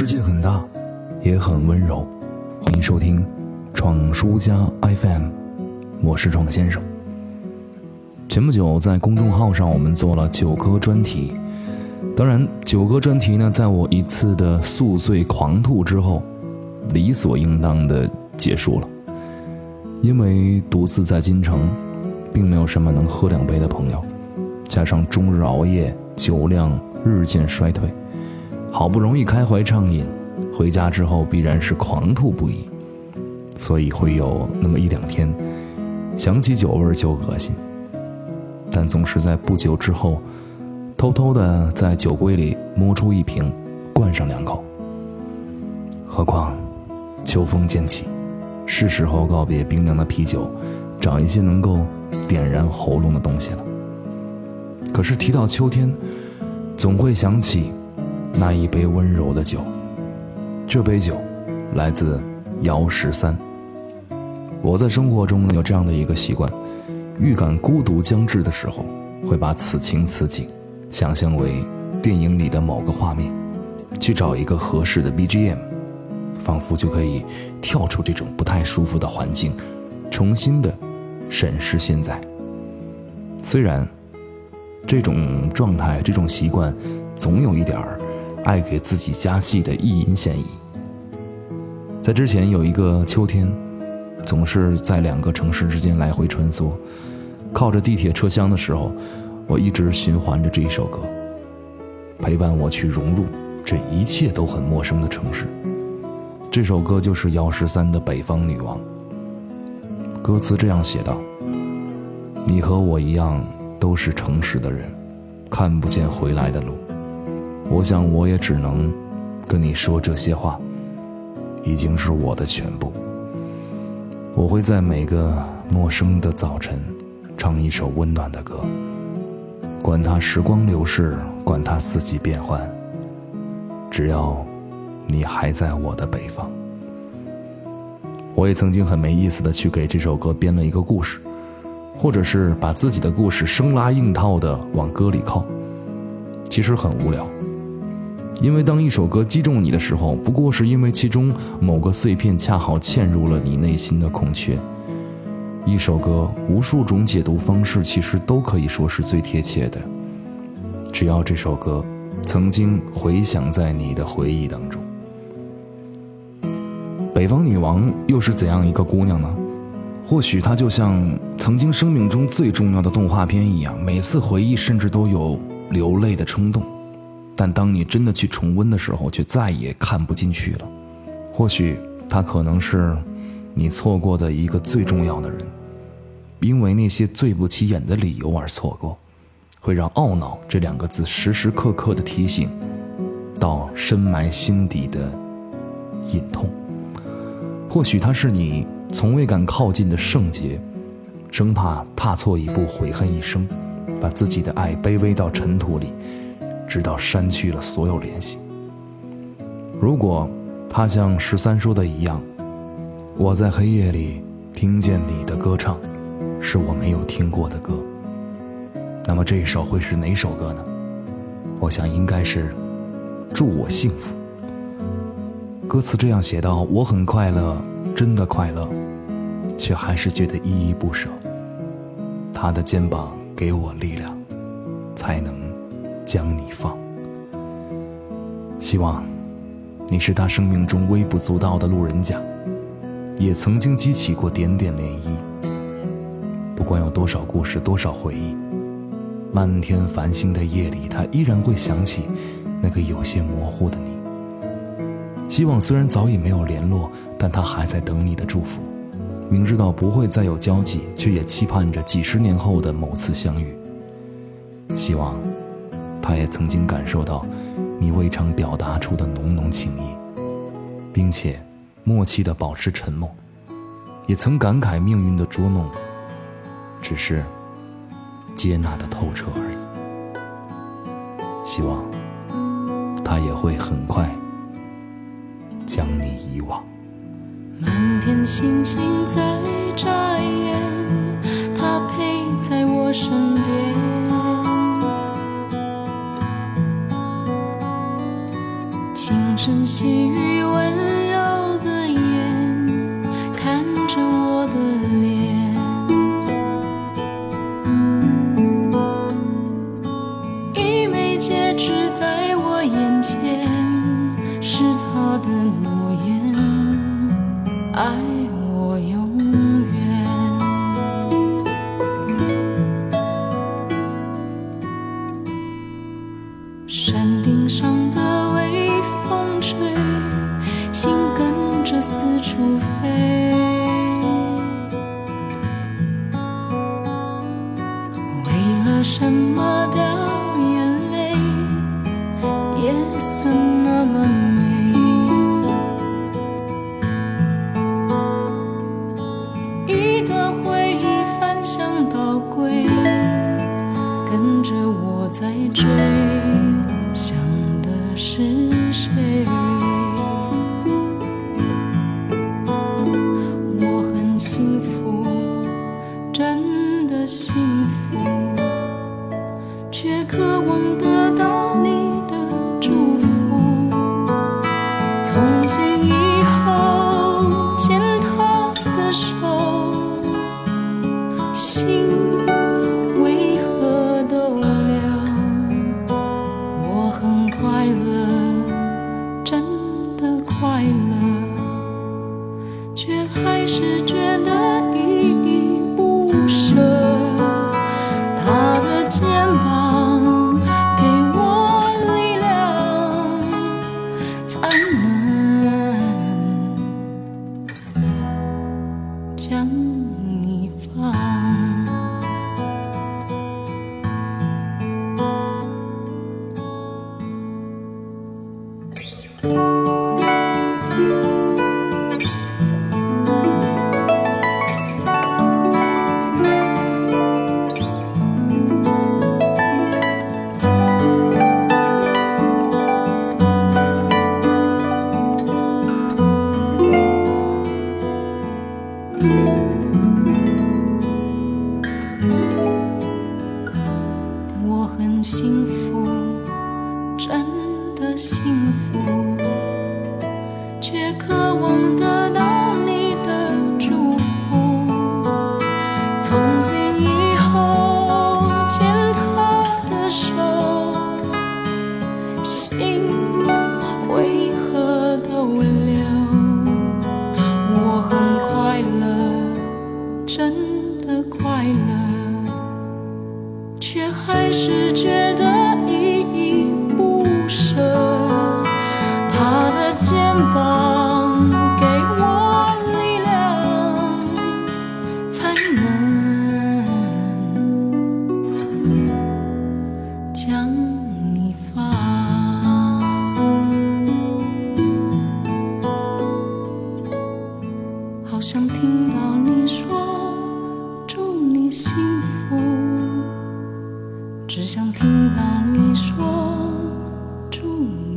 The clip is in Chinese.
世界很大，也很温柔。欢迎收听闯书家 FM，我是闯先生。前不久在公众号上，我们做了九歌专题。当然，九歌专题呢，在我一次的宿醉狂吐之后，理所应当的结束了。因为独自在京城，并没有什么能喝两杯的朋友，加上终日熬夜，酒量日渐衰退。好不容易开怀畅饮，回家之后必然是狂吐不已，所以会有那么一两天，想起酒味就恶心。但总是在不久之后，偷偷的在酒柜里摸出一瓶，灌上两口。何况，秋风渐起，是时候告别冰凉的啤酒，找一些能够点燃喉咙的东西了。可是提到秋天，总会想起。那一杯温柔的酒，这杯酒来自姚十三。我在生活中有这样的一个习惯：预感孤独将至的时候，会把此情此景想象为电影里的某个画面，去找一个合适的 BGM，仿佛就可以跳出这种不太舒服的环境，重新的审视现在。虽然这种状态、这种习惯，总有一点儿。爱给自己加戏的意淫嫌疑。在之前有一个秋天，总是在两个城市之间来回穿梭，靠着地铁车厢的时候，我一直循环着这一首歌，陪伴我去融入这一切都很陌生的城市。这首歌就是姚十三的《北方女王》。歌词这样写道：“你和我一样，都是城市的人，看不见回来的路。”我想，我也只能跟你说这些话，已经是我的全部。我会在每个陌生的早晨，唱一首温暖的歌，管它时光流逝，管它四季变换，只要你还在我的北方。我也曾经很没意思的去给这首歌编了一个故事，或者是把自己的故事生拉硬套的往歌里靠，其实很无聊。因为当一首歌击中你的时候，不过是因为其中某个碎片恰好嵌入了你内心的空缺。一首歌，无数种解读方式，其实都可以说是最贴切的。只要这首歌曾经回响在你的回忆当中。北方女王又是怎样一个姑娘呢？或许她就像曾经生命中最重要的动画片一样，每次回忆甚至都有流泪的冲动。但当你真的去重温的时候，却再也看不进去了。或许他可能是你错过的一个最重要的人，因为那些最不起眼的理由而错过，会让懊恼这两个字时时刻刻的提醒，到深埋心底的隐痛。或许他是你从未敢靠近的圣洁，生怕踏错一步悔恨一生，把自己的爱卑微到尘土里。直到删去了所有联系。如果他像十三说的一样，我在黑夜里听见你的歌唱，是我没有听过的歌。那么这一首会是哪首歌呢？我想应该是《祝我幸福》。歌词这样写道：“我很快乐，真的快乐，却还是觉得依依不舍。他的肩膀给我力量，才能。”将你放，希望你是他生命中微不足道的路人甲，也曾经激起过点点涟漪。不管有多少故事，多少回忆，漫天繁星的夜里，他依然会想起那个有些模糊的你。希望虽然早已没有联络，但他还在等你的祝福。明知道不会再有交集，却也期盼着几十年后的某次相遇。希望。他也曾经感受到你未尝表达出的浓浓情意，并且默契的保持沉默，也曾感慨命运的捉弄，只是接纳的透彻而已。希望他也会很快将你遗忘。满天星星在眨眼，他陪在我身边。深细语，温柔的眼看着我的脸，一枚戒指在我眼前，是他的诺言，爱。什么掉眼泪，夜色那么美。一段回忆翻箱倒柜，跟着我在追，想的是谁？我很幸福，真的幸福，却渴望也渴望得到你的祝福。从今以后，牵他的手，心为何逗留？我很快乐，真幸福。只想听到你说祝你